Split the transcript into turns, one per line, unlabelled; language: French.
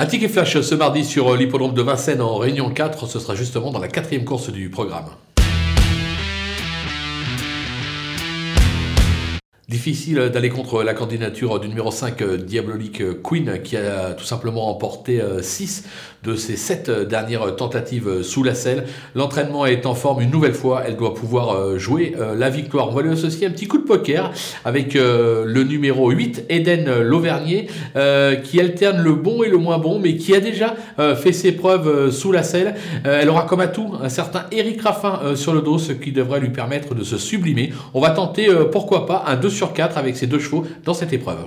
Un ticket flash ce mardi sur l'hippodrome de Vincennes en Réunion 4, ce sera justement dans la quatrième course du programme. Difficile d'aller contre la candidature du numéro 5 Diabolique Queen qui a tout simplement emporté 6 de ses 7 dernières tentatives sous la selle. L'entraînement est en forme une nouvelle fois, elle doit pouvoir jouer la victoire. On va lui associer un petit coup de poker avec le numéro 8 Eden Lauvernier qui alterne le bon et le moins bon mais qui a déjà fait ses preuves sous la selle. Elle aura comme atout un certain Eric Raffin sur le dos ce qui devrait lui permettre de se sublimer. On va tenter pourquoi pas un 2 sur 4 avec ces deux chevaux dans cette épreuve.